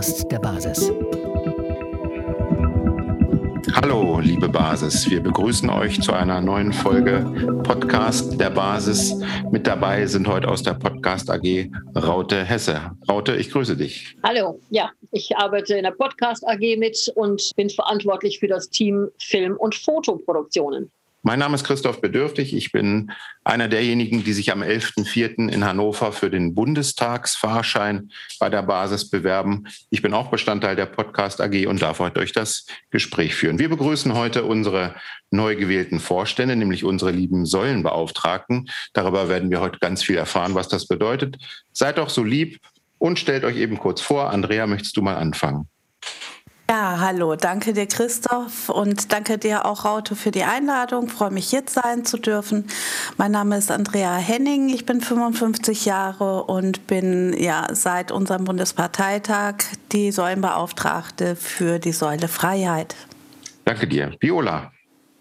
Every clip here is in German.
Podcast der Basis. Hallo, liebe Basis. Wir begrüßen euch zu einer neuen Folge Podcast der Basis. Mit dabei sind heute aus der Podcast AG Raute Hesse. Raute, ich grüße dich. Hallo, ja, ich arbeite in der Podcast AG mit und bin verantwortlich für das Team Film- und Fotoproduktionen. Mein Name ist Christoph Bedürftig. Ich bin einer derjenigen, die sich am 11.04. in Hannover für den Bundestagsfahrschein bei der Basis bewerben. Ich bin auch Bestandteil der Podcast AG und darf heute durch das Gespräch führen. Wir begrüßen heute unsere neu gewählten Vorstände, nämlich unsere lieben Säulenbeauftragten. Darüber werden wir heute ganz viel erfahren, was das bedeutet. Seid doch so lieb und stellt euch eben kurz vor. Andrea, möchtest du mal anfangen? Ja, hallo, danke dir Christoph und danke dir auch Raute für die Einladung. Ich freue mich jetzt sein zu dürfen. Mein Name ist Andrea Henning, ich bin 55 Jahre und bin ja seit unserem Bundesparteitag die Säulenbeauftragte für die Säule Freiheit. Danke dir. Viola.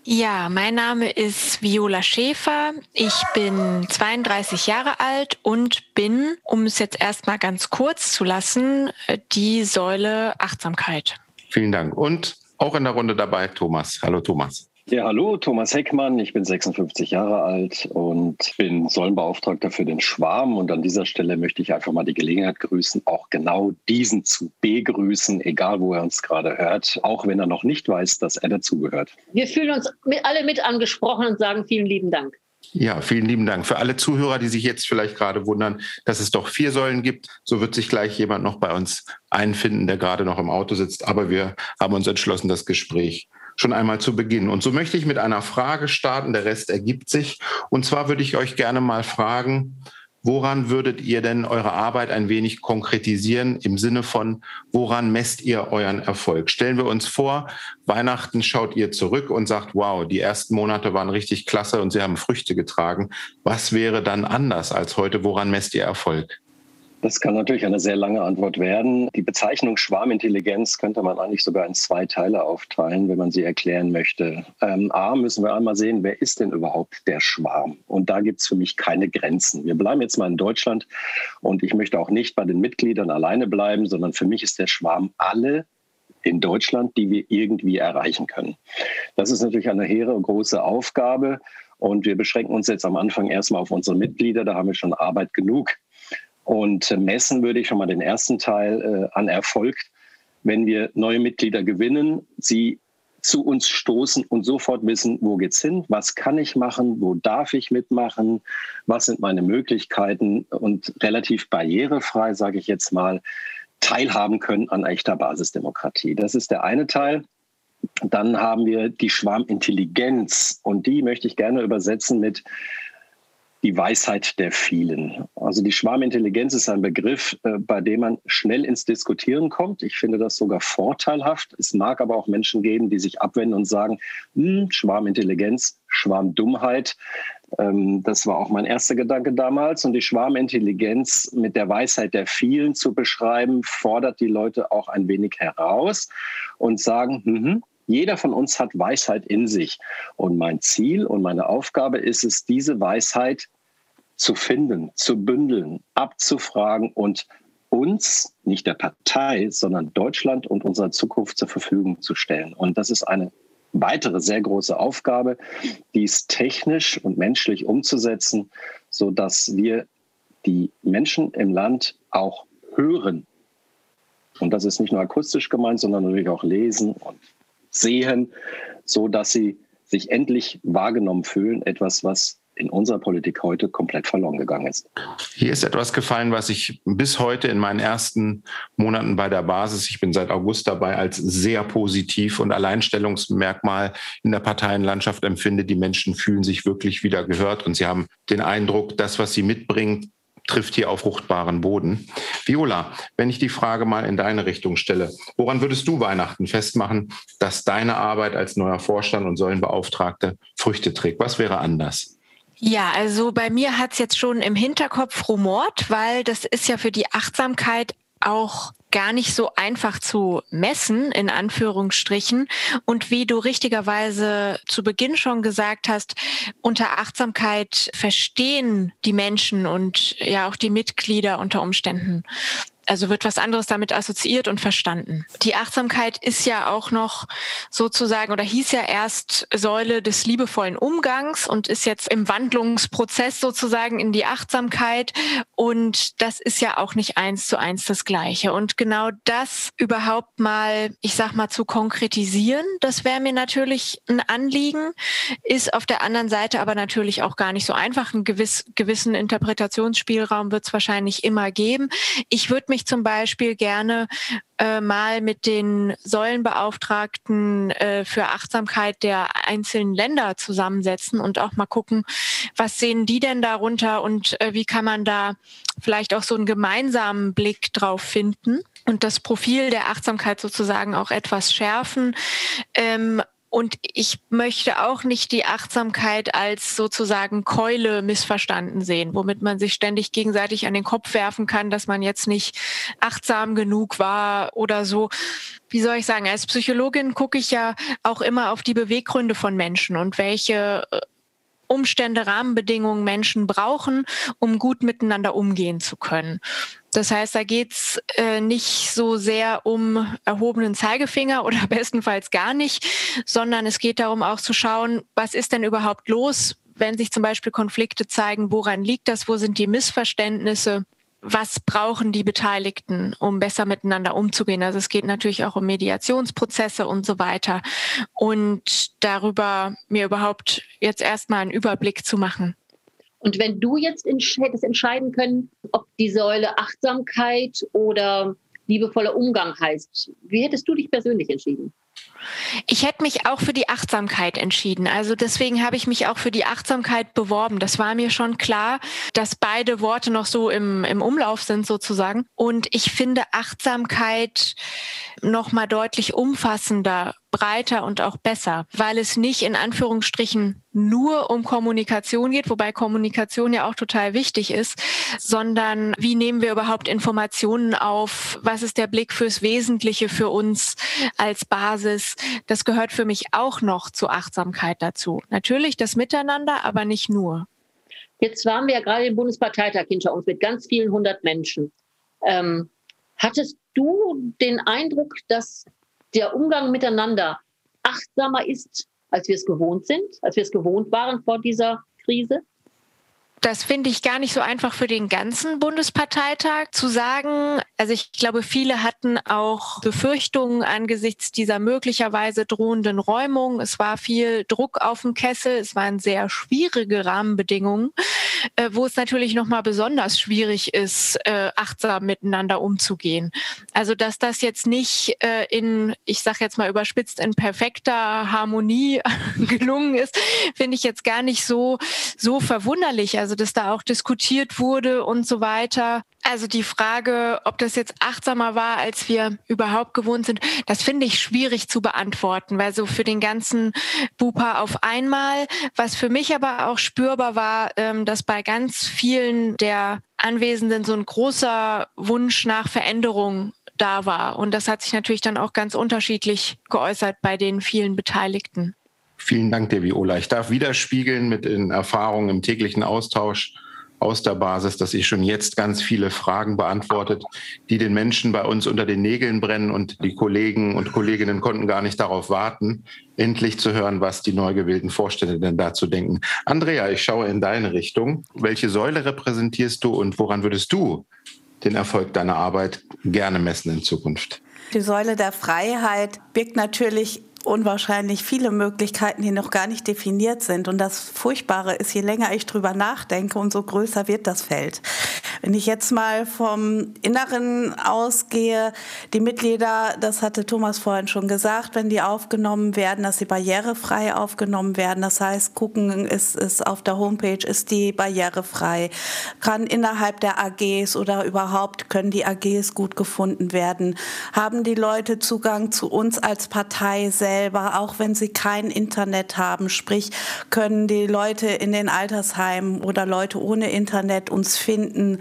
Ja, mein Name ist Viola Schäfer. Ich bin 32 Jahre alt und bin, um es jetzt erstmal ganz kurz zu lassen, die Säule Achtsamkeit. Vielen Dank. Und auch in der Runde dabei Thomas. Hallo Thomas. Ja, hallo, Thomas Heckmann. Ich bin 56 Jahre alt und bin Säulenbeauftragter für den Schwarm. Und an dieser Stelle möchte ich einfach mal die Gelegenheit grüßen, auch genau diesen zu begrüßen, egal wo er uns gerade hört, auch wenn er noch nicht weiß, dass er dazugehört. Wir fühlen uns alle mit angesprochen und sagen vielen lieben Dank. Ja, vielen lieben Dank. Für alle Zuhörer, die sich jetzt vielleicht gerade wundern, dass es doch vier Säulen gibt, so wird sich gleich jemand noch bei uns einfinden, der gerade noch im Auto sitzt. Aber wir haben uns entschlossen, das Gespräch schon einmal zu beginnen. Und so möchte ich mit einer Frage starten. Der Rest ergibt sich. Und zwar würde ich euch gerne mal fragen, Woran würdet ihr denn eure Arbeit ein wenig konkretisieren im Sinne von, woran messt ihr euren Erfolg? Stellen wir uns vor, Weihnachten schaut ihr zurück und sagt, wow, die ersten Monate waren richtig klasse und sie haben Früchte getragen. Was wäre dann anders als heute? Woran messt ihr Erfolg? Das kann natürlich eine sehr lange Antwort werden. Die Bezeichnung Schwarmintelligenz könnte man eigentlich sogar in zwei Teile aufteilen, wenn man sie erklären möchte. Ähm, A, müssen wir einmal sehen, wer ist denn überhaupt der Schwarm? Und da gibt es für mich keine Grenzen. Wir bleiben jetzt mal in Deutschland und ich möchte auch nicht bei den Mitgliedern alleine bleiben, sondern für mich ist der Schwarm alle in Deutschland, die wir irgendwie erreichen können. Das ist natürlich eine hehre, große Aufgabe. Und wir beschränken uns jetzt am Anfang erstmal auf unsere Mitglieder. Da haben wir schon Arbeit genug. Und messen würde ich schon mal den ersten Teil äh, an Erfolg, wenn wir neue Mitglieder gewinnen, sie zu uns stoßen und sofort wissen, wo geht's hin, was kann ich machen, wo darf ich mitmachen, was sind meine Möglichkeiten und relativ barrierefrei, sage ich jetzt mal, teilhaben können an echter Basisdemokratie. Das ist der eine Teil. Dann haben wir die Schwarmintelligenz und die möchte ich gerne übersetzen mit die Weisheit der vielen. Also die Schwarmintelligenz ist ein Begriff, äh, bei dem man schnell ins Diskutieren kommt. Ich finde das sogar vorteilhaft. Es mag aber auch Menschen geben, die sich abwenden und sagen, hm, Schwarmintelligenz, Schwarmdummheit. Ähm, das war auch mein erster Gedanke damals. Und die Schwarmintelligenz mit der Weisheit der vielen zu beschreiben, fordert die Leute auch ein wenig heraus und sagen, hm, jeder von uns hat Weisheit in sich. Und mein Ziel und meine Aufgabe ist es, diese Weisheit zu finden, zu bündeln, abzufragen und uns, nicht der Partei, sondern Deutschland und unserer Zukunft zur Verfügung zu stellen. Und das ist eine weitere sehr große Aufgabe, dies technisch und menschlich umzusetzen, sodass wir die Menschen im Land auch hören. Und das ist nicht nur akustisch gemeint, sondern natürlich auch lesen und sehen, so dass sie sich endlich wahrgenommen fühlen. Etwas, was in unserer Politik heute komplett verloren gegangen ist. Hier ist etwas gefallen, was ich bis heute in meinen ersten Monaten bei der Basis, ich bin seit August dabei, als sehr positiv und Alleinstellungsmerkmal in der Parteienlandschaft empfinde. Die Menschen fühlen sich wirklich wieder gehört und sie haben den Eindruck, das, was sie mitbringen, trifft hier auf fruchtbaren Boden. Viola, wenn ich die Frage mal in deine Richtung stelle, woran würdest du Weihnachten festmachen, dass deine Arbeit als neuer Vorstand und Säulenbeauftragte Früchte trägt? Was wäre anders? Ja, also bei mir hat es jetzt schon im Hinterkopf rumort, weil das ist ja für die Achtsamkeit auch gar nicht so einfach zu messen, in Anführungsstrichen. Und wie du richtigerweise zu Beginn schon gesagt hast, unter Achtsamkeit verstehen die Menschen und ja auch die Mitglieder unter Umständen also wird was anderes damit assoziiert und verstanden. Die Achtsamkeit ist ja auch noch sozusagen oder hieß ja erst Säule des liebevollen Umgangs und ist jetzt im Wandlungsprozess sozusagen in die Achtsamkeit. Und das ist ja auch nicht eins zu eins das Gleiche. Und genau das überhaupt mal, ich sag mal, zu konkretisieren, das wäre mir natürlich ein Anliegen, ist auf der anderen Seite aber natürlich auch gar nicht so einfach. Einen gewiss, gewissen Interpretationsspielraum wird es wahrscheinlich immer geben. Ich würde mich zum Beispiel gerne äh, mal mit den Säulenbeauftragten äh, für Achtsamkeit der einzelnen Länder zusammensetzen und auch mal gucken, was sehen die denn darunter und äh, wie kann man da vielleicht auch so einen gemeinsamen Blick drauf finden und das Profil der Achtsamkeit sozusagen auch etwas schärfen. Ähm, und ich möchte auch nicht die Achtsamkeit als sozusagen Keule missverstanden sehen, womit man sich ständig gegenseitig an den Kopf werfen kann, dass man jetzt nicht achtsam genug war oder so. Wie soll ich sagen, als Psychologin gucke ich ja auch immer auf die Beweggründe von Menschen und welche äh, Umstände, Rahmenbedingungen Menschen brauchen, um gut miteinander umgehen zu können. Das heißt, da geht's äh, nicht so sehr um erhobenen Zeigefinger oder bestenfalls gar nicht, sondern es geht darum auch zu schauen, was ist denn überhaupt los, wenn sich zum Beispiel Konflikte zeigen, woran liegt das, wo sind die Missverständnisse was brauchen die Beteiligten, um besser miteinander umzugehen. Also es geht natürlich auch um Mediationsprozesse und so weiter. Und darüber mir überhaupt jetzt erstmal einen Überblick zu machen. Und wenn du jetzt hättest entscheiden können, ob die Säule Achtsamkeit oder liebevoller Umgang heißt, wie hättest du dich persönlich entschieden? Ich hätte mich auch für die Achtsamkeit entschieden. Also deswegen habe ich mich auch für die Achtsamkeit beworben. Das war mir schon klar, dass beide Worte noch so im, im Umlauf sind sozusagen. Und ich finde Achtsamkeit noch mal deutlich umfassender breiter und auch besser, weil es nicht in Anführungsstrichen nur um Kommunikation geht, wobei Kommunikation ja auch total wichtig ist, sondern wie nehmen wir überhaupt Informationen auf? Was ist der Blick fürs Wesentliche für uns als Basis? Das gehört für mich auch noch zur Achtsamkeit dazu. Natürlich das Miteinander, aber nicht nur. Jetzt waren wir ja gerade im Bundesparteitag hinter uns mit ganz vielen hundert Menschen. Ähm, hattest du den Eindruck, dass der Umgang miteinander achtsamer ist, als wir es gewohnt sind, als wir es gewohnt waren vor dieser Krise? Das finde ich gar nicht so einfach für den ganzen Bundesparteitag zu sagen. Also ich glaube, viele hatten auch Befürchtungen angesichts dieser möglicherweise drohenden Räumung. Es war viel Druck auf dem Kessel. Es waren sehr schwierige Rahmenbedingungen, äh, wo es natürlich nochmal besonders schwierig ist, äh, achtsam miteinander umzugehen. Also dass das jetzt nicht äh, in, ich sage jetzt mal überspitzt, in perfekter Harmonie gelungen ist, finde ich jetzt gar nicht so, so verwunderlich. Also also dass da auch diskutiert wurde und so weiter. Also die Frage, ob das jetzt achtsamer war, als wir überhaupt gewohnt sind, das finde ich schwierig zu beantworten, weil so für den ganzen Bupa auf einmal, was für mich aber auch spürbar war, ähm, dass bei ganz vielen der Anwesenden so ein großer Wunsch nach Veränderung da war. Und das hat sich natürlich dann auch ganz unterschiedlich geäußert bei den vielen Beteiligten. Vielen Dank dir, Viola. Ich darf widerspiegeln mit den Erfahrungen im täglichen Austausch aus der Basis, dass ich schon jetzt ganz viele Fragen beantwortet, die den Menschen bei uns unter den Nägeln brennen und die Kollegen und Kolleginnen konnten gar nicht darauf warten, endlich zu hören, was die neu gewählten Vorstände denn dazu denken. Andrea, ich schaue in deine Richtung. Welche Säule repräsentierst du und woran würdest du den Erfolg deiner Arbeit gerne messen in Zukunft? Die Säule der Freiheit birgt natürlich unwahrscheinlich viele Möglichkeiten, die noch gar nicht definiert sind. Und das Furchtbare ist, je länger ich drüber nachdenke, umso größer wird das Feld. Wenn ich jetzt mal vom Inneren ausgehe, die Mitglieder, das hatte Thomas vorhin schon gesagt, wenn die aufgenommen werden, dass sie barrierefrei aufgenommen werden. Das heißt, gucken ist, ist auf der Homepage, ist die barrierefrei, kann innerhalb der AGs oder überhaupt können die AGs gut gefunden werden, haben die Leute Zugang zu uns als Partei selber, auch wenn sie kein Internet haben, sprich können die Leute in den Altersheimen oder Leute ohne Internet uns finden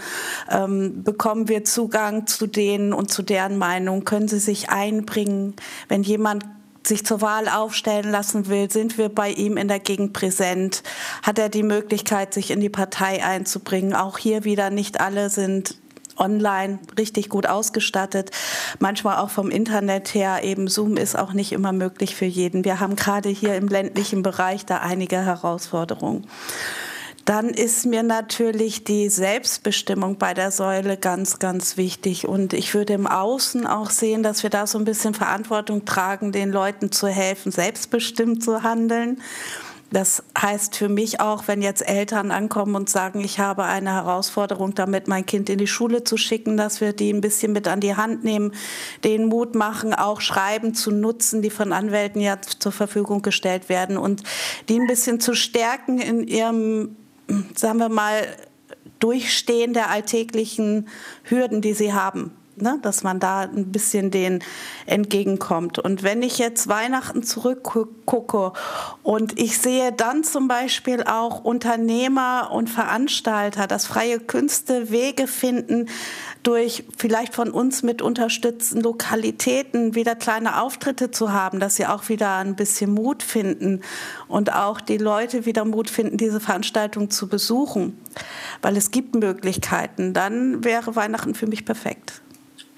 ähm, bekommen wir Zugang zu denen und zu deren Meinung, können sie sich einbringen. Wenn jemand sich zur Wahl aufstellen lassen will, sind wir bei ihm in der Gegend präsent, hat er die Möglichkeit, sich in die Partei einzubringen. Auch hier wieder nicht alle sind online richtig gut ausgestattet. Manchmal auch vom Internet her. Eben Zoom ist auch nicht immer möglich für jeden. Wir haben gerade hier im ländlichen Bereich da einige Herausforderungen. Dann ist mir natürlich die Selbstbestimmung bei der Säule ganz, ganz wichtig. Und ich würde im Außen auch sehen, dass wir da so ein bisschen Verantwortung tragen, den Leuten zu helfen, selbstbestimmt zu handeln. Das heißt für mich auch, wenn jetzt Eltern ankommen und sagen, ich habe eine Herausforderung damit, mein Kind in die Schule zu schicken, dass wir die ein bisschen mit an die Hand nehmen, den Mut machen, auch Schreiben zu nutzen, die von Anwälten ja zur Verfügung gestellt werden und die ein bisschen zu stärken in ihrem, sagen wir mal, Durchstehen der alltäglichen Hürden, die sie haben ne, dass man da ein bisschen den entgegenkommt. Und wenn ich jetzt Weihnachten zurückgucke und ich sehe dann zum Beispiel auch Unternehmer und Veranstalter, dass freie Künste Wege finden, durch vielleicht von uns mit unterstützten Lokalitäten wieder kleine Auftritte zu haben, dass sie auch wieder ein bisschen Mut finden und auch die Leute wieder Mut finden, diese Veranstaltung zu besuchen, weil es gibt Möglichkeiten, dann wäre Weihnachten für mich perfekt.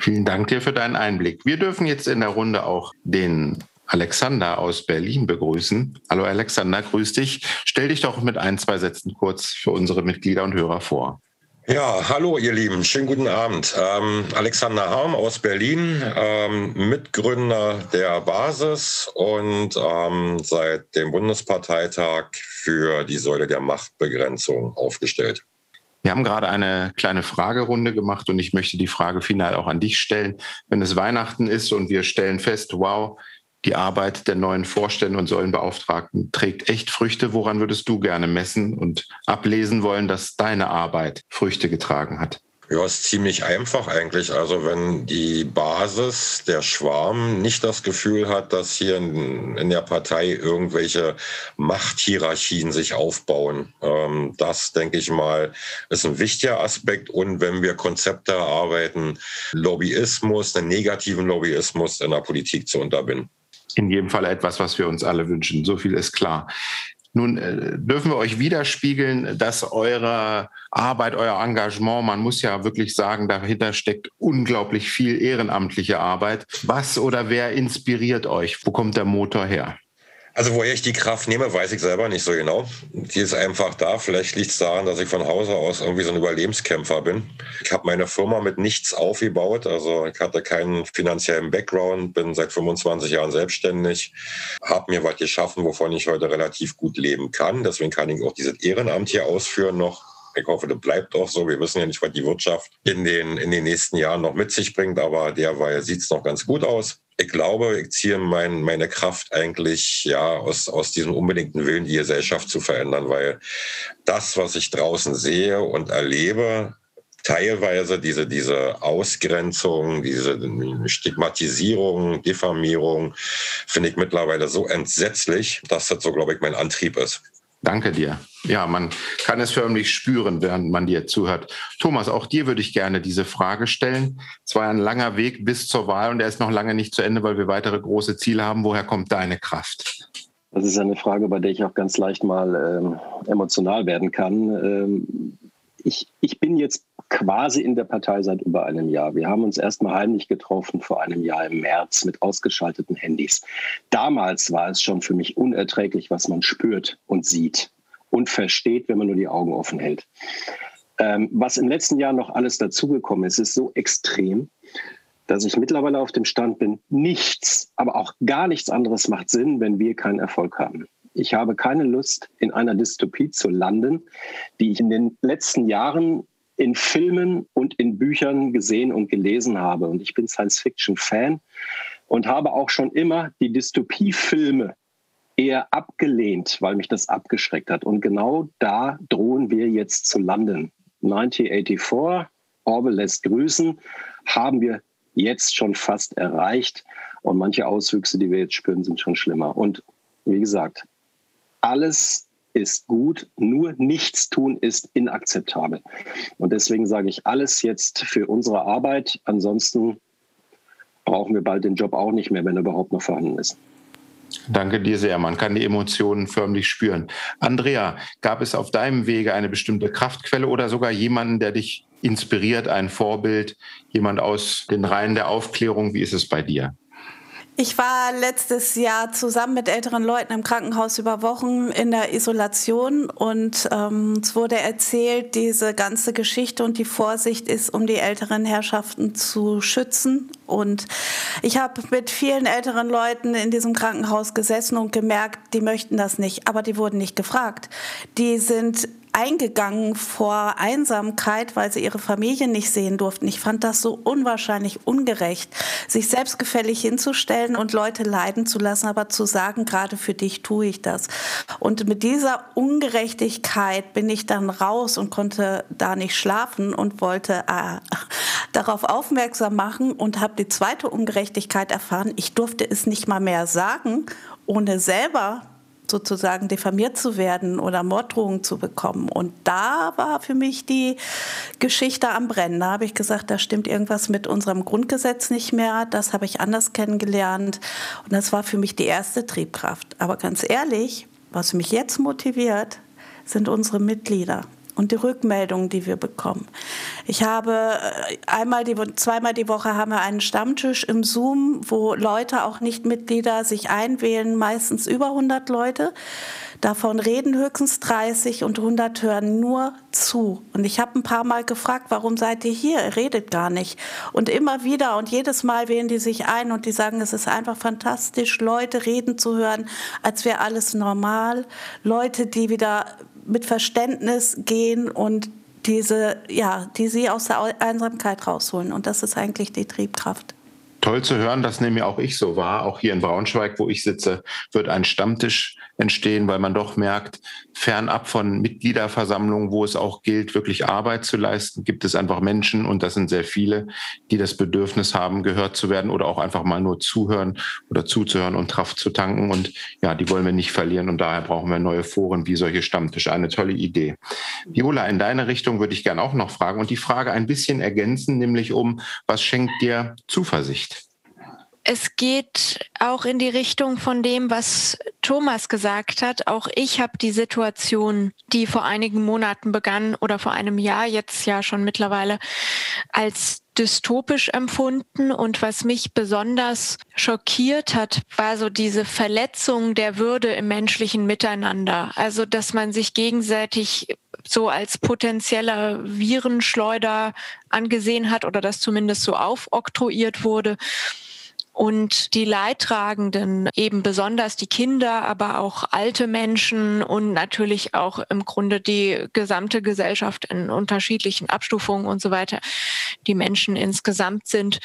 Vielen Dank dir für deinen Einblick. Wir dürfen jetzt in der Runde auch den Alexander aus Berlin begrüßen. Hallo Alexander, grüß dich. Stell dich doch mit ein, zwei Sätzen kurz für unsere Mitglieder und Hörer vor. Ja, hallo ihr Lieben, schönen guten Abend. Ähm, Alexander Harm aus Berlin, ähm, Mitgründer der Basis und ähm, seit dem Bundesparteitag für die Säule der Machtbegrenzung aufgestellt. Wir haben gerade eine kleine Fragerunde gemacht und ich möchte die Frage final auch an dich stellen. Wenn es Weihnachten ist und wir stellen fest, wow, die Arbeit der neuen Vorstände und Säulenbeauftragten trägt echt Früchte, woran würdest du gerne messen und ablesen wollen, dass deine Arbeit Früchte getragen hat? Ja, ist ziemlich einfach eigentlich. Also wenn die Basis, der Schwarm, nicht das Gefühl hat, dass hier in, in der Partei irgendwelche Machthierarchien sich aufbauen. Ähm, das, denke ich mal, ist ein wichtiger Aspekt. Und wenn wir Konzepte erarbeiten, Lobbyismus, einen negativen Lobbyismus in der Politik zu unterbinden. In jedem Fall etwas, was wir uns alle wünschen. So viel ist klar. Nun äh, dürfen wir euch widerspiegeln, dass eure Arbeit, euer Engagement, man muss ja wirklich sagen, dahinter steckt unglaublich viel ehrenamtliche Arbeit. Was oder wer inspiriert euch? Wo kommt der Motor her? Also woher ich die Kraft nehme, weiß ich selber nicht so genau. Die ist einfach da. Vielleicht liegt es daran, dass ich von Hause aus irgendwie so ein Überlebenskämpfer bin. Ich habe meine Firma mit nichts aufgebaut. Also ich hatte keinen finanziellen Background, bin seit 25 Jahren selbstständig, habe mir was geschaffen, wovon ich heute relativ gut leben kann. Deswegen kann ich auch dieses Ehrenamt hier ausführen noch. Ich hoffe, das bleibt auch so. Wir wissen ja nicht, was die Wirtschaft in den, in den nächsten Jahren noch mit sich bringt, aber derweil sieht es noch ganz gut aus ich glaube, ich ziehe mein, meine Kraft eigentlich ja aus, aus diesem unbedingten Willen, die Gesellschaft zu verändern, weil das, was ich draußen sehe und erlebe, teilweise diese, diese Ausgrenzung, diese Stigmatisierung, Diffamierung, finde ich mittlerweile so entsetzlich, dass das so, glaube ich, mein Antrieb ist. Danke dir. Ja, man kann es förmlich spüren, während man dir zuhört. Thomas, auch dir würde ich gerne diese Frage stellen. Es war ein langer Weg bis zur Wahl und er ist noch lange nicht zu Ende, weil wir weitere große Ziele haben. Woher kommt deine Kraft? Das ist eine Frage, bei der ich auch ganz leicht mal ähm, emotional werden kann. Ähm, ich, ich bin jetzt quasi in der Partei seit über einem Jahr. Wir haben uns erstmal heimlich getroffen vor einem Jahr im März mit ausgeschalteten Handys. Damals war es schon für mich unerträglich, was man spürt und sieht und versteht, wenn man nur die Augen offen hält. Ähm, was im letzten Jahr noch alles dazugekommen ist, ist so extrem, dass ich mittlerweile auf dem Stand bin, nichts, aber auch gar nichts anderes macht Sinn, wenn wir keinen Erfolg haben. Ich habe keine Lust, in einer Dystopie zu landen, die ich in den letzten Jahren in Filmen und in Büchern gesehen und gelesen habe. Und ich bin Science-Fiction-Fan und habe auch schon immer die Dystopie-Filme eher abgelehnt, weil mich das abgeschreckt hat. Und genau da drohen wir jetzt zu landen. 1984, Orwell lässt grüßen, haben wir jetzt schon fast erreicht. Und manche Auswüchse, die wir jetzt spüren, sind schon schlimmer. Und wie gesagt, alles ist gut, nur nichts tun ist inakzeptabel. Und deswegen sage ich alles jetzt für unsere Arbeit. Ansonsten brauchen wir bald den Job auch nicht mehr, wenn er überhaupt noch vorhanden ist. Danke dir sehr. Man kann die Emotionen förmlich spüren. Andrea, gab es auf deinem Wege eine bestimmte Kraftquelle oder sogar jemanden, der dich inspiriert, ein Vorbild, jemand aus den Reihen der Aufklärung. Wie ist es bei dir? Ich war letztes Jahr zusammen mit älteren Leuten im Krankenhaus über Wochen in der Isolation und ähm, es wurde erzählt, diese ganze Geschichte und die Vorsicht ist, um die älteren Herrschaften zu schützen. Und ich habe mit vielen älteren Leuten in diesem Krankenhaus gesessen und gemerkt, die möchten das nicht, aber die wurden nicht gefragt. Die sind eingegangen vor Einsamkeit, weil sie ihre Familie nicht sehen durften. Ich fand das so unwahrscheinlich ungerecht, sich selbstgefällig hinzustellen und Leute leiden zu lassen, aber zu sagen, gerade für dich tue ich das. Und mit dieser Ungerechtigkeit bin ich dann raus und konnte da nicht schlafen und wollte äh, darauf aufmerksam machen und habe die zweite Ungerechtigkeit erfahren. Ich durfte es nicht mal mehr sagen, ohne selber sozusagen diffamiert zu werden oder Morddrohungen zu bekommen. Und da war für mich die Geschichte am Brennen. Da habe ich gesagt, da stimmt irgendwas mit unserem Grundgesetz nicht mehr. Das habe ich anders kennengelernt. Und das war für mich die erste Triebkraft. Aber ganz ehrlich, was mich jetzt motiviert, sind unsere Mitglieder und die Rückmeldungen, die wir bekommen. Ich habe äh, einmal die, zweimal die Woche haben wir einen Stammtisch im Zoom, wo Leute, auch Nichtmitglieder, sich einwählen, meistens über 100 Leute. Davon reden höchstens 30 und 100 hören nur zu. Und ich habe ein paar Mal gefragt, warum seid ihr hier? Ihr redet gar nicht. Und immer wieder und jedes Mal wählen die sich ein und die sagen, es ist einfach fantastisch, Leute reden zu hören, als wäre alles normal. Leute, die wieder mit Verständnis gehen und diese, ja, die sie aus der Einsamkeit rausholen. Und das ist eigentlich die Triebkraft. Toll zu hören, das nehme auch ich so wahr. Auch hier in Braunschweig, wo ich sitze, wird ein Stammtisch entstehen, weil man doch merkt, fernab von Mitgliederversammlungen, wo es auch gilt, wirklich Arbeit zu leisten, gibt es einfach Menschen, und das sind sehr viele, die das Bedürfnis haben, gehört zu werden oder auch einfach mal nur zuhören oder zuzuhören und Kraft zu tanken. Und ja, die wollen wir nicht verlieren. Und daher brauchen wir neue Foren wie solche Stammtische. Eine tolle Idee. Viola, in deine Richtung würde ich gerne auch noch fragen und die Frage ein bisschen ergänzen, nämlich um, was schenkt dir Zuversicht? Es geht auch in die Richtung von dem, was Thomas gesagt hat. Auch ich habe die Situation, die vor einigen Monaten begann oder vor einem Jahr, jetzt ja schon mittlerweile, als dystopisch empfunden. Und was mich besonders schockiert hat, war so diese Verletzung der Würde im menschlichen Miteinander. Also, dass man sich gegenseitig so als potenzieller Virenschleuder angesehen hat oder das zumindest so aufoktroyiert wurde und die Leidtragenden, eben besonders die Kinder, aber auch alte Menschen und natürlich auch im Grunde die gesamte Gesellschaft in unterschiedlichen Abstufungen und so weiter, die Menschen insgesamt sind.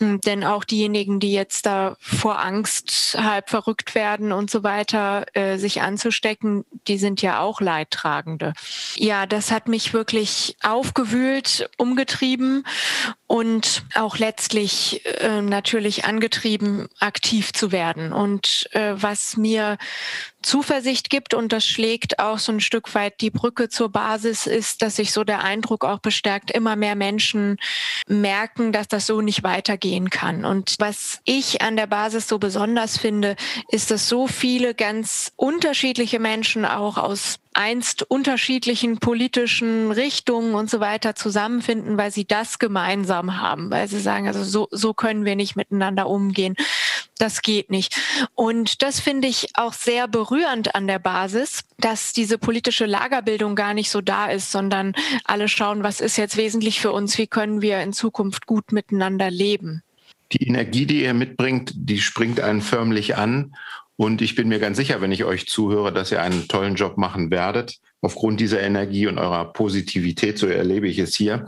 Hm, denn auch diejenigen, die jetzt da vor Angst halb verrückt werden und so weiter, äh, sich anzustecken, die sind ja auch Leidtragende. Ja, das hat mich wirklich aufgewühlt, umgetrieben und auch letztlich äh, natürlich angetrieben, aktiv zu werden. Und äh, was mir Zuversicht gibt und das schlägt auch so ein Stück weit die Brücke zur Basis, ist, dass sich so der Eindruck auch bestärkt, immer mehr Menschen merken, dass das so nicht weitergehen kann. Und was ich an der Basis so besonders finde, ist, dass so viele ganz unterschiedliche Menschen auch aus einst unterschiedlichen politischen Richtungen und so weiter zusammenfinden, weil sie das gemeinsam haben, weil sie sagen, also so, so können wir nicht miteinander umgehen. Das geht nicht. Und das finde ich auch sehr berührend an der Basis, dass diese politische Lagerbildung gar nicht so da ist, sondern alle schauen, was ist jetzt wesentlich für uns, wie können wir in Zukunft gut miteinander leben. Die Energie, die ihr mitbringt, die springt einen förmlich an. Und ich bin mir ganz sicher, wenn ich euch zuhöre, dass ihr einen tollen Job machen werdet, aufgrund dieser Energie und eurer Positivität, so erlebe ich es hier.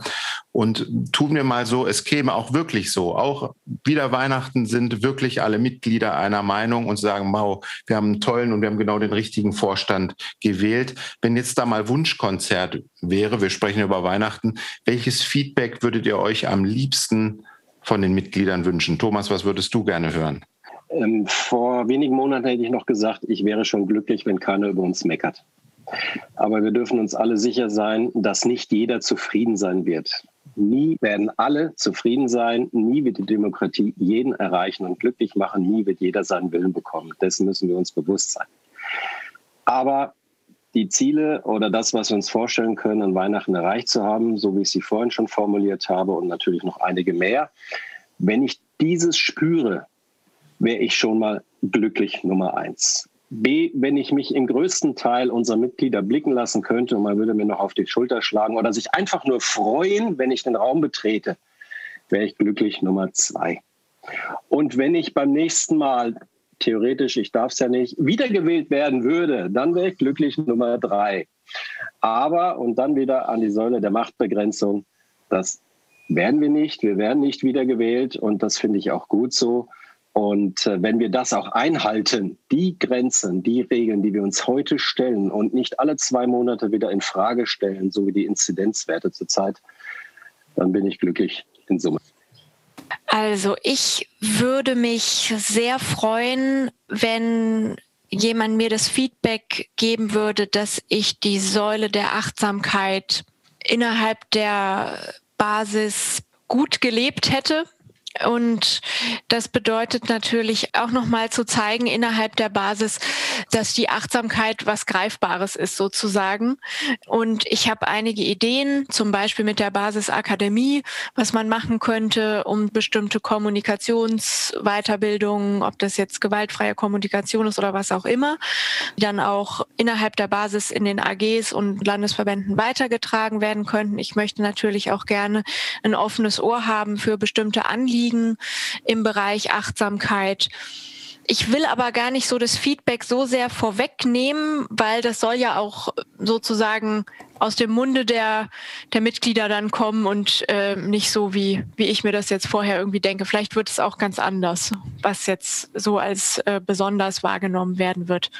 Und tun wir mal so, es käme auch wirklich so, auch wieder Weihnachten sind wirklich alle Mitglieder einer Meinung und sagen, wow, wir haben einen tollen und wir haben genau den richtigen Vorstand gewählt. Wenn jetzt da mal Wunschkonzert wäre, wir sprechen über Weihnachten, welches Feedback würdet ihr euch am liebsten von den Mitgliedern wünschen? Thomas, was würdest du gerne hören? Ähm, vor wenigen Monaten hätte ich noch gesagt, ich wäre schon glücklich, wenn keiner über uns meckert. Aber wir dürfen uns alle sicher sein, dass nicht jeder zufrieden sein wird. Nie werden alle zufrieden sein, nie wird die Demokratie jeden erreichen und glücklich machen, nie wird jeder seinen Willen bekommen. Dessen müssen wir uns bewusst sein. Aber die Ziele oder das, was wir uns vorstellen können, an Weihnachten erreicht zu haben, so wie ich sie vorhin schon formuliert habe und natürlich noch einige mehr. Wenn ich dieses spüre, wäre ich schon mal glücklich Nummer eins. B, wenn ich mich im größten Teil unserer Mitglieder blicken lassen könnte und man würde mir noch auf die Schulter schlagen oder sich einfach nur freuen, wenn ich den Raum betrete, wäre ich glücklich Nummer zwei. Und wenn ich beim nächsten Mal, theoretisch, ich darf es ja nicht, wiedergewählt werden würde, dann wäre ich glücklich Nummer drei. Aber, und dann wieder an die Säule der Machtbegrenzung, das werden wir nicht, wir werden nicht wiedergewählt und das finde ich auch gut so. Und äh, wenn wir das auch einhalten, die Grenzen, die Regeln, die wir uns heute stellen und nicht alle zwei Monate wieder in Frage stellen, so wie die Inzidenzwerte zurzeit, dann bin ich glücklich in Summe. Also ich würde mich sehr freuen, wenn jemand mir das Feedback geben würde, dass ich die Säule der Achtsamkeit innerhalb der Basis gut gelebt hätte und das bedeutet natürlich auch nochmal zu zeigen innerhalb der Basis, dass die Achtsamkeit was Greifbares ist sozusagen. Und ich habe einige Ideen, zum Beispiel mit der Basisakademie, was man machen könnte, um bestimmte Kommunikationsweiterbildungen, ob das jetzt gewaltfreie Kommunikation ist oder was auch immer, dann auch innerhalb der Basis in den AGs und Landesverbänden weitergetragen werden könnten. Ich möchte natürlich auch gerne ein offenes Ohr haben für bestimmte Anliegen liegen im Bereich Achtsamkeit. Ich will aber gar nicht so das Feedback so sehr vorwegnehmen, weil das soll ja auch sozusagen aus dem Munde der, der Mitglieder dann kommen und äh, nicht so, wie, wie ich mir das jetzt vorher irgendwie denke. Vielleicht wird es auch ganz anders, was jetzt so als äh, besonders wahrgenommen werden wird.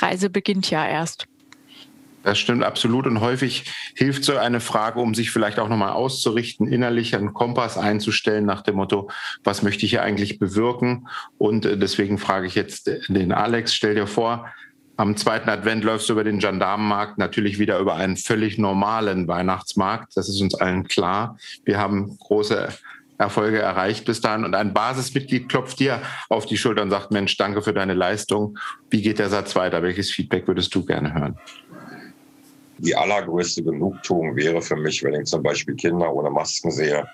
Reise beginnt ja erst. Das stimmt absolut. Und häufig hilft so eine Frage, um sich vielleicht auch nochmal auszurichten, innerlich einen Kompass einzustellen nach dem Motto, was möchte ich hier eigentlich bewirken? Und äh, deswegen frage ich jetzt den Alex, stell dir vor, am zweiten Advent läufst du über den Gendarmenmarkt, natürlich wieder über einen völlig normalen Weihnachtsmarkt. Das ist uns allen klar. Wir haben große Erfolge erreicht bis dahin. Und ein Basismitglied klopft dir auf die Schulter und sagt, Mensch, danke für deine Leistung. Wie geht der Satz weiter? Welches Feedback würdest du gerne hören? Die allergrößte Genugtuung wäre für mich, wenn ich zum Beispiel Kinder ohne Masken sehe,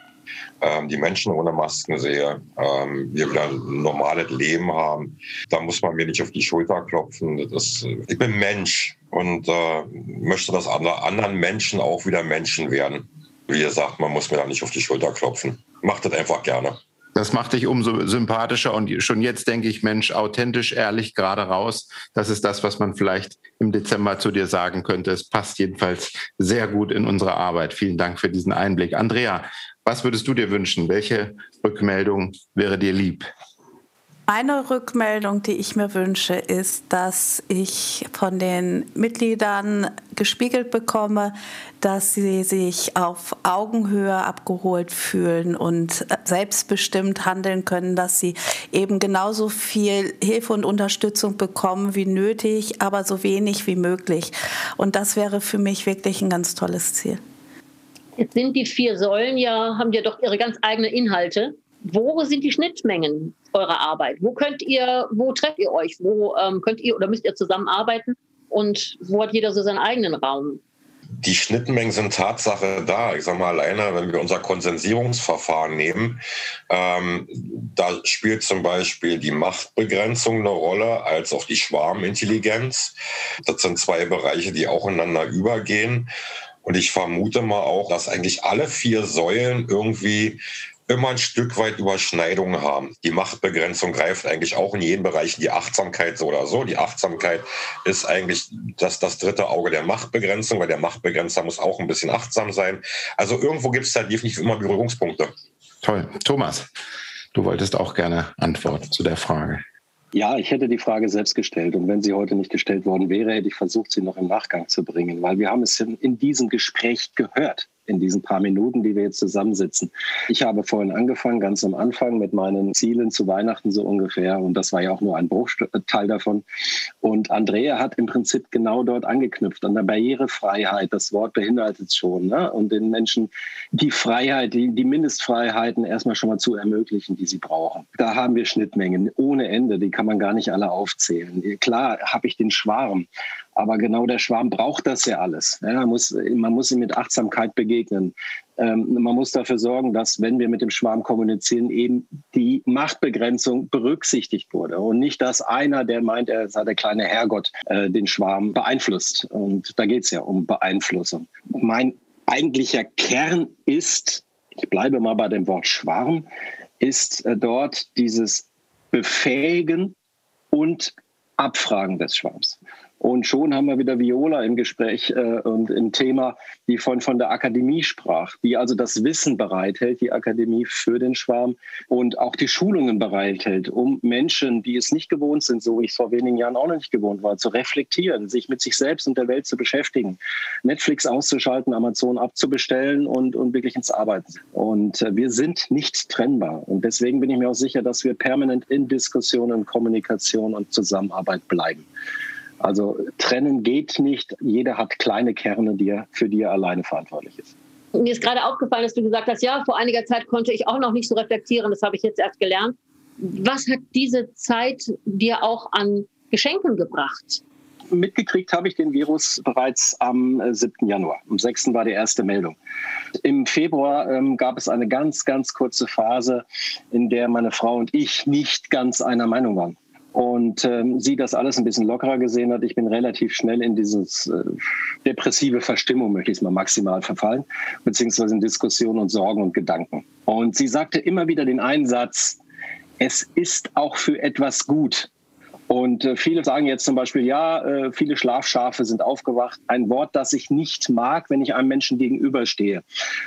ähm, die Menschen ohne Masken sehe, ähm, wir wieder ein normales Leben haben. Da muss man mir nicht auf die Schulter klopfen. Das, ich bin Mensch und äh, möchte, dass andere, anderen Menschen auch wieder Menschen werden. Wie gesagt, man muss mir da nicht auf die Schulter klopfen. Macht das einfach gerne. Das macht dich umso sympathischer und schon jetzt denke ich, Mensch, authentisch, ehrlich, gerade raus. Das ist das, was man vielleicht im Dezember zu dir sagen könnte. Es passt jedenfalls sehr gut in unsere Arbeit. Vielen Dank für diesen Einblick. Andrea, was würdest du dir wünschen? Welche Rückmeldung wäre dir lieb? Eine Rückmeldung, die ich mir wünsche, ist, dass ich von den Mitgliedern gespiegelt bekomme, dass sie sich auf Augenhöhe abgeholt fühlen und selbstbestimmt handeln können, dass sie eben genauso viel Hilfe und Unterstützung bekommen wie nötig, aber so wenig wie möglich. Und das wäre für mich wirklich ein ganz tolles Ziel. Jetzt sind die vier Säulen ja, haben ja doch ihre ganz eigenen Inhalte wo sind die Schnittmengen eurer Arbeit? Wo könnt ihr, wo trefft ihr euch? Wo ähm, könnt ihr oder müsst ihr zusammenarbeiten? Und wo hat jeder so seinen eigenen Raum? Die Schnittmengen sind Tatsache da. Ich sage mal alleine, wenn wir unser Konsensierungsverfahren nehmen, ähm, da spielt zum Beispiel die Machtbegrenzung eine Rolle, als auch die Schwarmintelligenz. Das sind zwei Bereiche, die auch ineinander übergehen. Und ich vermute mal auch, dass eigentlich alle vier Säulen irgendwie immer ein Stück weit Überschneidungen haben. Die Machtbegrenzung greift eigentlich auch in jeden Bereich die Achtsamkeit so oder so. Die Achtsamkeit ist eigentlich das, das dritte Auge der Machtbegrenzung, weil der Machtbegrenzer muss auch ein bisschen achtsam sein. Also irgendwo gibt es da definitiv immer Berührungspunkte. Toll. Thomas, du wolltest auch gerne antworten zu der Frage. Ja, ich hätte die Frage selbst gestellt. Und wenn sie heute nicht gestellt worden wäre, hätte ich versucht, sie noch im Nachgang zu bringen, weil wir haben es in diesem Gespräch gehört in diesen paar Minuten, die wir jetzt zusammensitzen. Ich habe vorhin angefangen, ganz am Anfang mit meinen Zielen zu Weihnachten so ungefähr. Und das war ja auch nur ein Bruchteil davon. Und Andrea hat im Prinzip genau dort angeknüpft, an der Barrierefreiheit. Das Wort behindert es schon. Ne? Und den Menschen die Freiheit, die, die Mindestfreiheiten erstmal schon mal zu ermöglichen, die sie brauchen. Da haben wir Schnittmengen ohne Ende. Die kann man gar nicht alle aufzählen. Klar habe ich den Schwarm. Aber genau der Schwarm braucht das ja alles. Ja, man, muss, man muss ihm mit Achtsamkeit begegnen. Ähm, man muss dafür sorgen, dass, wenn wir mit dem Schwarm kommunizieren, eben die Machtbegrenzung berücksichtigt wurde und nicht, dass einer, der meint, er sei der kleine Herrgott, äh, den Schwarm beeinflusst. Und da geht es ja um Beeinflussung. Mein eigentlicher Kern ist, ich bleibe mal bei dem Wort Schwarm, ist äh, dort dieses Befähigen und Abfragen des Schwarms. Und schon haben wir wieder Viola im Gespräch äh, und im Thema, die von, von der Akademie sprach, die also das Wissen bereithält, die Akademie für den Schwarm und auch die Schulungen bereithält, um Menschen, die es nicht gewohnt sind, so wie ich es vor wenigen Jahren auch noch nicht gewohnt war, zu reflektieren, sich mit sich selbst und der Welt zu beschäftigen, Netflix auszuschalten, Amazon abzubestellen und, und wirklich ins Arbeiten. Und äh, wir sind nicht trennbar. Und deswegen bin ich mir auch sicher, dass wir permanent in Diskussion und Kommunikation und Zusammenarbeit bleiben. Also trennen geht nicht. Jeder hat kleine Kerne, die er, für die er alleine verantwortlich ist. Mir ist gerade aufgefallen, dass du gesagt hast, ja, vor einiger Zeit konnte ich auch noch nicht so reflektieren, das habe ich jetzt erst gelernt. Was hat diese Zeit dir auch an Geschenken gebracht? Mitgekriegt habe ich den Virus bereits am 7. Äh, Januar. Am 6. war die erste Meldung. Im Februar ähm, gab es eine ganz, ganz kurze Phase, in der meine Frau und ich nicht ganz einer Meinung waren und ähm, sie das alles ein bisschen lockerer gesehen hat. Ich bin relativ schnell in dieses äh, depressive Verstimmung, möchte ich es mal maximal verfallen, beziehungsweise in Diskussionen und Sorgen und Gedanken. Und sie sagte immer wieder den Einsatz, es ist auch für etwas gut, und äh, viele sagen jetzt zum Beispiel, ja, äh, viele Schlafschafe sind aufgewacht. Ein Wort, das ich nicht mag, wenn ich einem Menschen gegenüberstehe.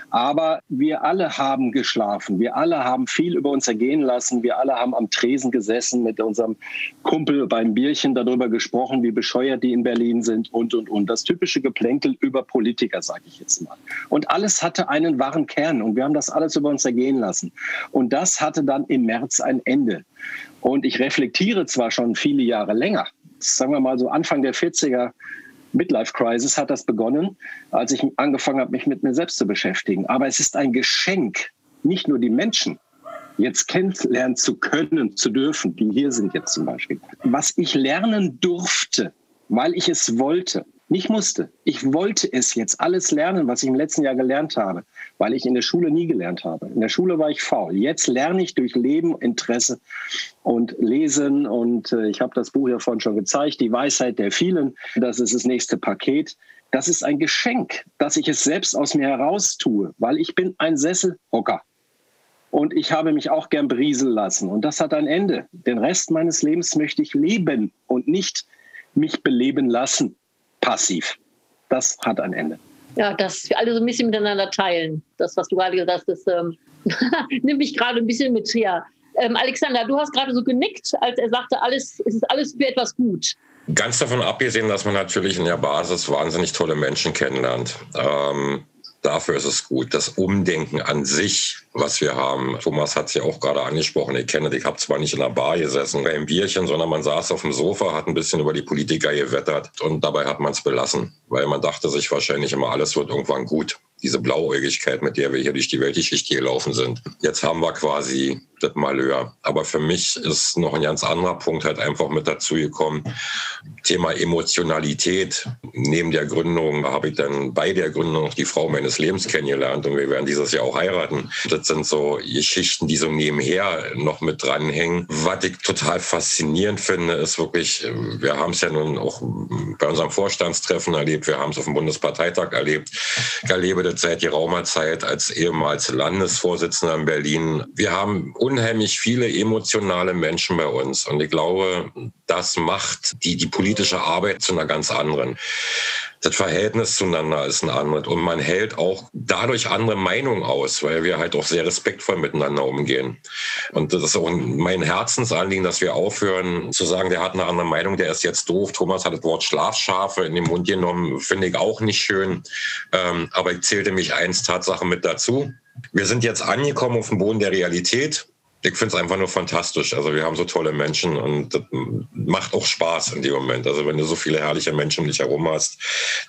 Aber wir alle haben geschlafen. Wir alle haben viel über uns ergehen lassen. Wir alle haben am Tresen gesessen mit unserem Kumpel beim Bierchen darüber gesprochen, wie bescheuert die in Berlin sind und, und, und. Das typische Geplänkel über Politiker, sage ich jetzt mal. Und alles hatte einen wahren Kern und wir haben das alles über uns ergehen lassen. Und das hatte dann im März ein Ende. Und ich reflektiere zwar schon viele Jahre länger, sagen wir mal so Anfang der 40er Midlife Crisis hat das begonnen, als ich angefangen habe, mich mit mir selbst zu beschäftigen. Aber es ist ein Geschenk, nicht nur die Menschen jetzt kennenlernen zu können, zu dürfen, die hier sind jetzt zum Beispiel. Was ich lernen durfte, weil ich es wollte, nicht musste. Ich wollte es jetzt alles lernen, was ich im letzten Jahr gelernt habe, weil ich in der Schule nie gelernt habe. In der Schule war ich faul. Jetzt lerne ich durch Leben, Interesse und Lesen. Und äh, ich habe das Buch ja vorhin schon gezeigt, Die Weisheit der vielen. Das ist das nächste Paket. Das ist ein Geschenk, dass ich es selbst aus mir heraus tue, weil ich bin ein Sesselhocker. Und ich habe mich auch gern berieseln lassen. Und das hat ein Ende. Den Rest meines Lebens möchte ich leben und nicht mich beleben lassen passiv. Das hat ein Ende. Ja, dass wir alle so ein bisschen miteinander teilen. Das, was du gerade gesagt hast, das ähm, nimmt mich gerade ein bisschen mit her. Ähm, Alexander, du hast gerade so genickt, als er sagte, alles, es ist alles für etwas gut. Ganz davon abgesehen, dass man natürlich in der Basis wahnsinnig tolle Menschen kennenlernt. Ähm, dafür ist es gut. Das Umdenken an sich, was wir haben, Thomas hat es ja auch gerade angesprochen, ich kenne, ich habe zwar nicht in der Bar gesessen beim Bierchen, sondern man saß auf dem Sofa, hat ein bisschen über die Politiker gewettert und dabei hat man es belassen, weil man dachte sich wahrscheinlich immer, alles wird irgendwann gut diese Blauäugigkeit, mit der wir hier durch die Weltgeschichte gelaufen sind. Jetzt haben wir quasi das Malheur. Aber für mich ist noch ein ganz anderer Punkt halt einfach mit dazu gekommen. Thema Emotionalität. Neben der Gründung habe ich dann bei der Gründung noch die Frau meines Lebens kennengelernt und wir werden dieses Jahr auch heiraten. Das sind so Geschichten, die so nebenher noch mit dranhängen. Was ich total faszinierend finde, ist wirklich, wir haben es ja nun auch bei unserem Vorstandstreffen erlebt, wir haben es auf dem Bundesparteitag erlebt. Ich erlebe das seit geraumer Zeit als ehemals Landesvorsitzender in Berlin. Wir haben unheimlich viele emotionale Menschen bei uns und ich glaube, das macht die, die politische Arbeit zu einer ganz anderen. Das Verhältnis zueinander ist ein anderes und man hält auch dadurch andere Meinungen aus, weil wir halt auch sehr respektvoll miteinander umgehen. Und das ist auch mein Herzensanliegen, dass wir aufhören zu sagen, der hat eine andere Meinung, der ist jetzt doof. Thomas hat das Wort Schlafschafe in den Mund genommen, finde ich auch nicht schön. Ähm, aber ich zählte mich eins Tatsache mit dazu. Wir sind jetzt angekommen auf dem Boden der Realität ich finde es einfach nur fantastisch. Also wir haben so tolle Menschen und das macht auch Spaß in dem Moment. Also wenn du so viele herrliche Menschen um dich herum hast,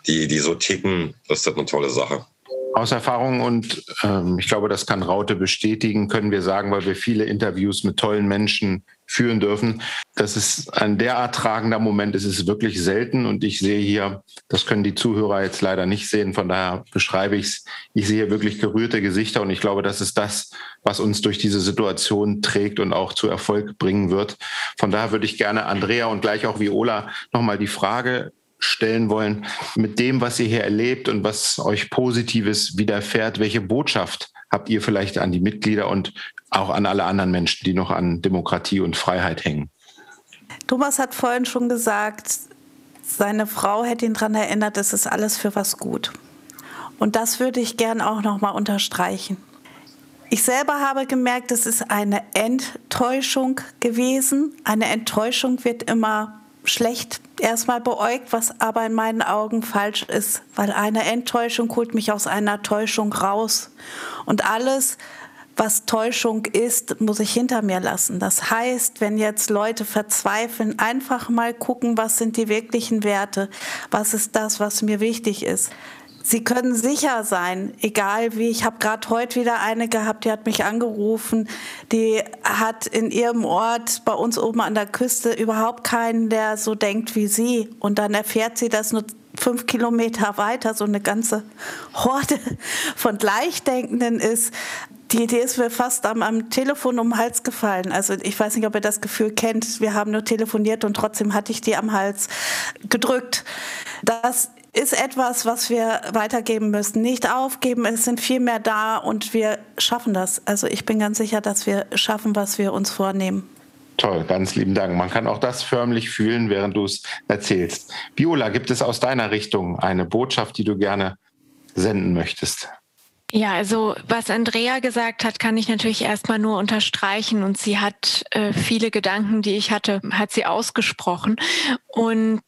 die, die so ticken, das ist das eine tolle Sache. Aus Erfahrung und ähm, ich glaube, das kann Raute bestätigen, können wir sagen, weil wir viele Interviews mit tollen Menschen führen dürfen. Das ist ein derart tragender Moment, es ist wirklich selten und ich sehe hier, das können die Zuhörer jetzt leider nicht sehen, von daher beschreibe ich es, ich sehe wirklich gerührte Gesichter und ich glaube, das ist das, was uns durch diese Situation trägt und auch zu Erfolg bringen wird. Von daher würde ich gerne Andrea und gleich auch Viola nochmal die Frage stellen wollen, mit dem, was ihr hier erlebt und was euch Positives widerfährt, welche Botschaft habt ihr vielleicht an die Mitglieder und auch an alle anderen Menschen, die noch an Demokratie und Freiheit hängen? Thomas hat vorhin schon gesagt, seine Frau hätte ihn daran erinnert, es ist alles für was gut. Und das würde ich gern auch noch mal unterstreichen. Ich selber habe gemerkt, es ist eine Enttäuschung gewesen. Eine Enttäuschung wird immer schlecht erstmal beäugt, was aber in meinen Augen falsch ist, weil eine Enttäuschung holt mich aus einer Täuschung raus. Und alles, was Täuschung ist, muss ich hinter mir lassen. Das heißt, wenn jetzt Leute verzweifeln, einfach mal gucken, was sind die wirklichen Werte, was ist das, was mir wichtig ist. Sie können sicher sein, egal wie. Ich habe gerade heute wieder eine gehabt, die hat mich angerufen. Die hat in ihrem Ort bei uns oben an der Küste überhaupt keinen, der so denkt wie sie. Und dann erfährt sie, dass nur fünf Kilometer weiter so eine ganze Horde von Gleichdenkenden ist. Die Idee ist mir fast am, am Telefon um den Hals gefallen. Also ich weiß nicht, ob ihr das Gefühl kennt. Wir haben nur telefoniert und trotzdem hatte ich die am Hals gedrückt. Das ist etwas, was wir weitergeben müssen. Nicht aufgeben, es sind viel mehr da und wir schaffen das. Also ich bin ganz sicher, dass wir schaffen, was wir uns vornehmen. Toll, ganz lieben Dank. Man kann auch das förmlich fühlen, während du es erzählst. Viola, gibt es aus deiner Richtung eine Botschaft, die du gerne senden möchtest? Ja, also was Andrea gesagt hat, kann ich natürlich erstmal nur unterstreichen und sie hat äh, viele Gedanken, die ich hatte, hat sie ausgesprochen. Und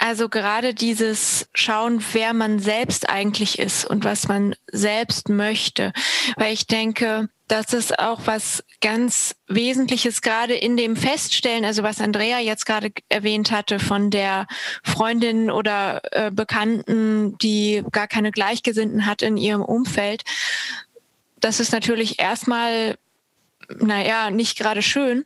also gerade dieses Schauen, wer man selbst eigentlich ist und was man selbst möchte. Weil ich denke, das ist auch was ganz Wesentliches gerade in dem Feststellen, also was Andrea jetzt gerade erwähnt hatte von der Freundin oder äh, Bekannten, die gar keine Gleichgesinnten hat in ihrem Umfeld. Das ist natürlich erstmal, naja, nicht gerade schön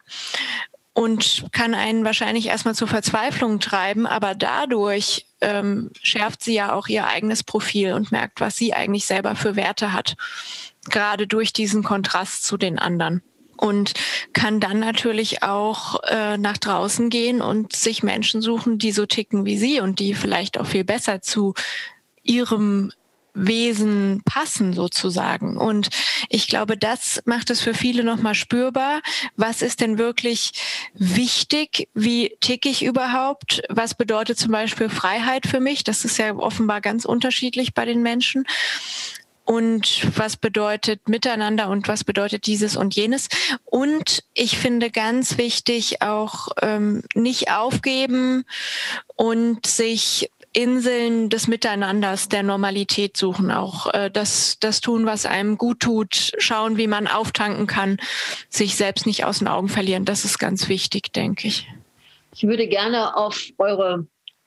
und kann einen wahrscheinlich erstmal zur Verzweiflung treiben, aber dadurch ähm, schärft sie ja auch ihr eigenes Profil und merkt, was sie eigentlich selber für Werte hat, gerade durch diesen Kontrast zu den anderen. Und kann dann natürlich auch äh, nach draußen gehen und sich Menschen suchen, die so ticken wie sie und die vielleicht auch viel besser zu ihrem Wesen passen sozusagen. Und ich glaube, das macht es für viele nochmal spürbar. Was ist denn wirklich wichtig? Wie ticke ich überhaupt? Was bedeutet zum Beispiel Freiheit für mich? Das ist ja offenbar ganz unterschiedlich bei den Menschen und was bedeutet miteinander und was bedeutet dieses und jenes. Und ich finde ganz wichtig auch ähm, nicht aufgeben und sich Inseln des Miteinanders, der Normalität suchen, auch äh, das, das tun, was einem gut tut, schauen, wie man auftanken kann, sich selbst nicht aus den Augen verlieren. Das ist ganz wichtig, denke ich. Ich würde gerne auf eure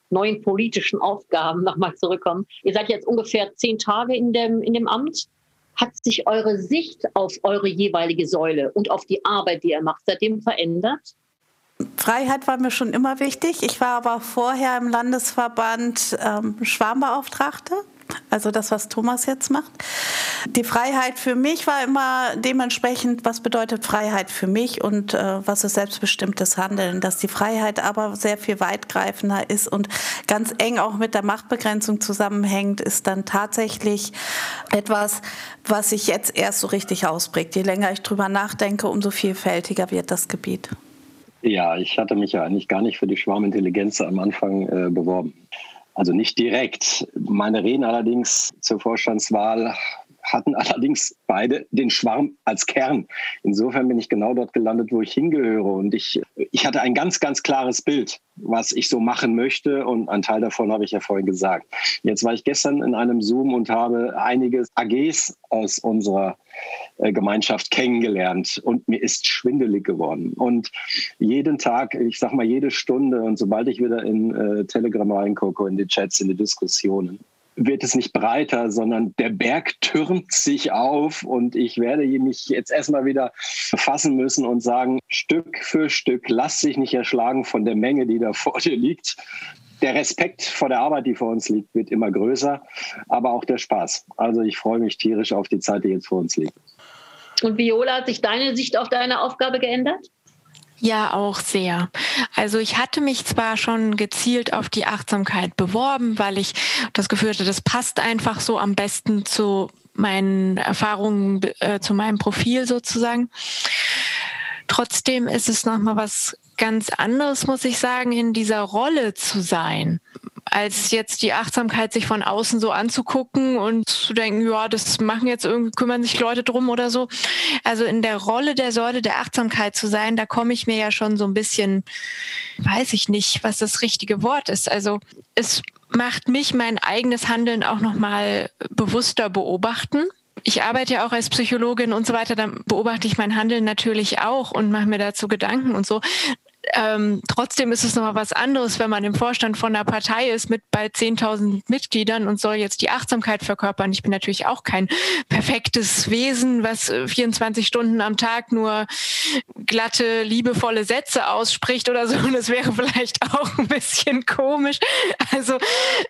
neuen politischen Aufgaben nochmal zurückkommen. Ihr seid jetzt ungefähr zehn Tage in dem, in dem Amt. Hat sich eure Sicht auf eure jeweilige Säule und auf die Arbeit, die ihr macht, seitdem verändert? Freiheit war mir schon immer wichtig. Ich war aber vorher im Landesverband ähm, Schwarmbeauftragte, also das, was Thomas jetzt macht. Die Freiheit für mich war immer dementsprechend, was bedeutet Freiheit für mich und äh, was ist selbstbestimmtes Handeln. Dass die Freiheit aber sehr viel weitgreifender ist und ganz eng auch mit der Machtbegrenzung zusammenhängt, ist dann tatsächlich etwas, was sich jetzt erst so richtig ausprägt. Je länger ich drüber nachdenke, umso vielfältiger wird das Gebiet. Ja, ich hatte mich ja eigentlich gar nicht für die Schwarmintelligenz am Anfang äh, beworben. Also nicht direkt. Meine Reden allerdings zur Vorstandswahl hatten allerdings beide den Schwarm als Kern. Insofern bin ich genau dort gelandet, wo ich hingehöre. Und ich, ich hatte ein ganz, ganz klares Bild, was ich so machen möchte. Und ein Teil davon habe ich ja vorhin gesagt. Jetzt war ich gestern in einem Zoom und habe einige AGs aus unserer äh, Gemeinschaft kennengelernt und mir ist schwindelig geworden. Und jeden Tag, ich sag mal jede Stunde und sobald ich wieder in äh, Telegram reingucke, in die Chats, in die Diskussionen, wird es nicht breiter, sondern der Berg türmt sich auf und ich werde mich jetzt erstmal wieder fassen müssen und sagen, Stück für Stück, lass dich nicht erschlagen von der Menge, die da vor dir liegt. Der Respekt vor der Arbeit, die vor uns liegt, wird immer größer, aber auch der Spaß. Also ich freue mich tierisch auf die Zeit, die jetzt vor uns liegt. Und Viola, hat sich deine Sicht auf deine Aufgabe geändert? Ja, auch sehr. Also ich hatte mich zwar schon gezielt auf die Achtsamkeit beworben, weil ich das Gefühl hatte, das passt einfach so am besten zu meinen Erfahrungen, äh, zu meinem Profil sozusagen. Trotzdem ist es nochmal was ganz anderes, muss ich sagen, in dieser Rolle zu sein als jetzt die Achtsamkeit sich von außen so anzugucken und zu denken, ja, das machen jetzt irgendwie, kümmern sich Leute drum oder so. Also in der Rolle der Säule der Achtsamkeit zu sein, da komme ich mir ja schon so ein bisschen, weiß ich nicht, was das richtige Wort ist. Also es macht mich mein eigenes Handeln auch nochmal bewusster beobachten ich arbeite ja auch als Psychologin und so weiter, dann beobachte ich mein Handeln natürlich auch und mache mir dazu Gedanken und so ähm, trotzdem ist es nochmal was anderes, wenn man im Vorstand von einer Partei ist mit bald 10.000 Mitgliedern und soll jetzt die Achtsamkeit verkörpern. Ich bin natürlich auch kein perfektes Wesen, was 24 äh, Stunden am Tag nur glatte, liebevolle Sätze ausspricht oder so. Das wäre vielleicht auch ein bisschen komisch. Also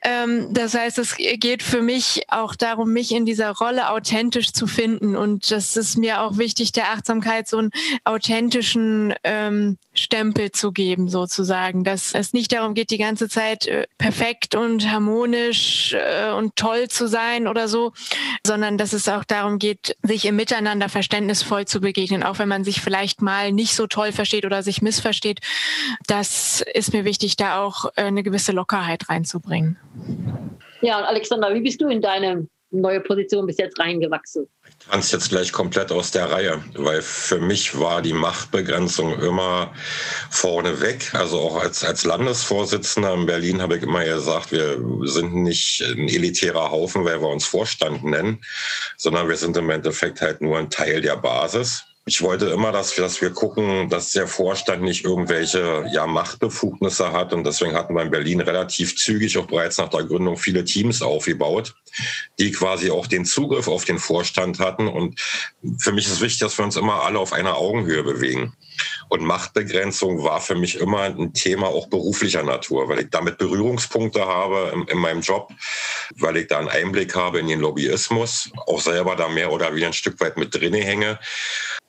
ähm, das heißt, es geht für mich auch darum, mich in dieser Rolle authentisch zu finden. Und das ist mir auch wichtig, der Achtsamkeit so einen authentischen ähm, Stempel zu geben, sozusagen. Dass es nicht darum geht, die ganze Zeit äh, perfekt und harmonisch äh, und toll zu sein oder so, sondern dass es auch darum geht, sich im Miteinander verständnisvoll zu begegnen, auch wenn man sich vielleicht mal nicht so toll versteht oder sich missversteht. Das ist mir wichtig, da auch äh, eine gewisse Lockerheit reinzubringen. Ja, und Alexander, wie bist du in deine neue Position bis jetzt reingewachsen? Ich tanze jetzt gleich komplett aus der Reihe, weil für mich war die Machtbegrenzung immer vorne weg. Also auch als, als Landesvorsitzender in Berlin habe ich immer gesagt, wir sind nicht ein elitärer Haufen, weil wir uns Vorstand nennen, sondern wir sind im Endeffekt halt nur ein Teil der Basis. Ich wollte immer, dass wir, dass wir gucken, dass der Vorstand nicht irgendwelche ja, Machtbefugnisse hat. Und deswegen hatten wir in Berlin relativ zügig auch bereits nach der Gründung viele Teams aufgebaut, die quasi auch den Zugriff auf den Vorstand hatten. Und für mich ist wichtig, dass wir uns immer alle auf einer Augenhöhe bewegen. Und Machtbegrenzung war für mich immer ein Thema auch beruflicher Natur, weil ich damit Berührungspunkte habe in, in meinem Job, weil ich da einen Einblick habe in den Lobbyismus, auch selber da mehr oder weniger ein Stück weit mit drinne hänge.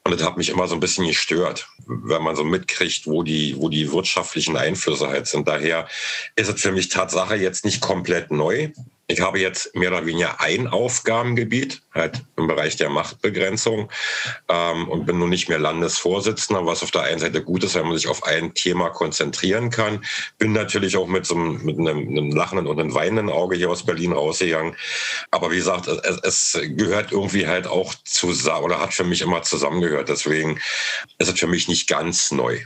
Und das hat mich immer so ein bisschen gestört, wenn man so mitkriegt, wo die, wo die wirtschaftlichen Einflüsse halt sind. Daher ist es für mich Tatsache jetzt nicht komplett neu. Ich habe jetzt mehr oder weniger ein Aufgabengebiet, halt im Bereich der Machtbegrenzung ähm, und bin nun nicht mehr Landesvorsitzender, was auf der einen Seite gut ist, weil man sich auf ein Thema konzentrieren kann. Bin natürlich auch mit so einem, mit einem, einem lachenden und einem weinenden Auge hier aus Berlin rausgegangen. Aber wie gesagt, es, es gehört irgendwie halt auch zusammen oder hat für mich immer zusammengehört. Deswegen ist es für mich nicht ganz neu.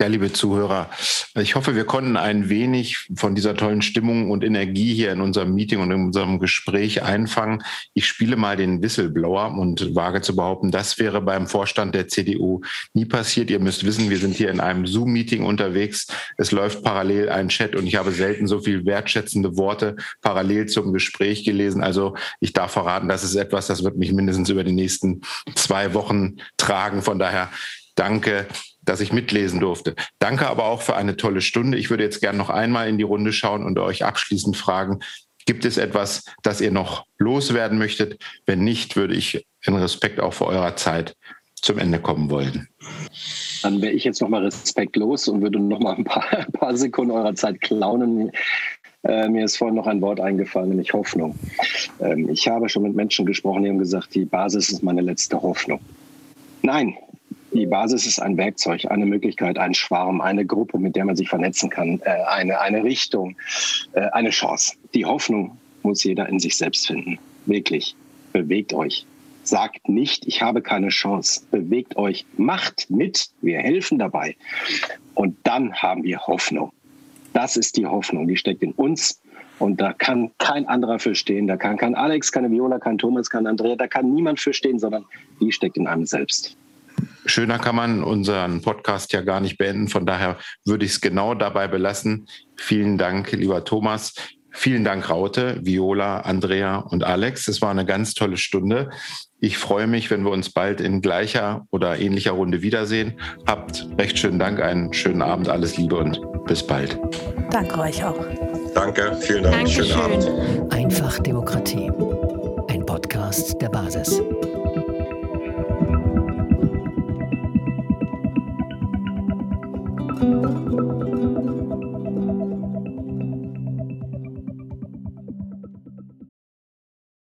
Ja, liebe Zuhörer, ich hoffe, wir konnten ein wenig von dieser tollen Stimmung und Energie hier in unserem Meeting und in unserem Gespräch einfangen. Ich spiele mal den Whistleblower und wage zu behaupten, das wäre beim Vorstand der CDU nie passiert. Ihr müsst wissen, wir sind hier in einem Zoom-Meeting unterwegs. Es läuft parallel ein Chat und ich habe selten so viel wertschätzende Worte parallel zum Gespräch gelesen. Also ich darf verraten, das ist etwas, das wird mich mindestens über die nächsten zwei Wochen tragen. Von daher danke dass ich mitlesen durfte. Danke aber auch für eine tolle Stunde. Ich würde jetzt gerne noch einmal in die Runde schauen und euch abschließend fragen, gibt es etwas, das ihr noch loswerden möchtet? Wenn nicht, würde ich in Respekt auch vor eurer Zeit zum Ende kommen wollen. Dann wäre ich jetzt nochmal respektlos und würde nochmal ein paar, ein paar Sekunden eurer Zeit klauen. Äh, mir ist vorhin noch ein Wort eingefallen, nämlich Hoffnung. Ähm, ich habe schon mit Menschen gesprochen, die haben gesagt, die Basis ist meine letzte Hoffnung. Nein, die Basis ist ein Werkzeug, eine Möglichkeit, ein Schwarm, eine Gruppe, mit der man sich vernetzen kann, äh, eine, eine Richtung, äh, eine Chance. Die Hoffnung muss jeder in sich selbst finden. Wirklich. Bewegt euch. Sagt nicht, ich habe keine Chance. Bewegt euch. Macht mit. Wir helfen dabei. Und dann haben wir Hoffnung. Das ist die Hoffnung. Die steckt in uns. Und da kann kein anderer für stehen. Da kann kein Alex, keine Viola, kein Thomas, kein Andrea. Da kann niemand für stehen, sondern die steckt in einem selbst. Schöner kann man unseren Podcast ja gar nicht beenden. Von daher würde ich es genau dabei belassen. Vielen Dank, lieber Thomas. Vielen Dank, Raute, Viola, Andrea und Alex. Es war eine ganz tolle Stunde. Ich freue mich, wenn wir uns bald in gleicher oder ähnlicher Runde wiedersehen. Habt recht schönen Dank, einen schönen Abend, alles Liebe und bis bald. Danke euch auch. Danke, vielen Dank, Dankeschön. schönen Abend. Einfach Demokratie. Ein Podcast der Basis.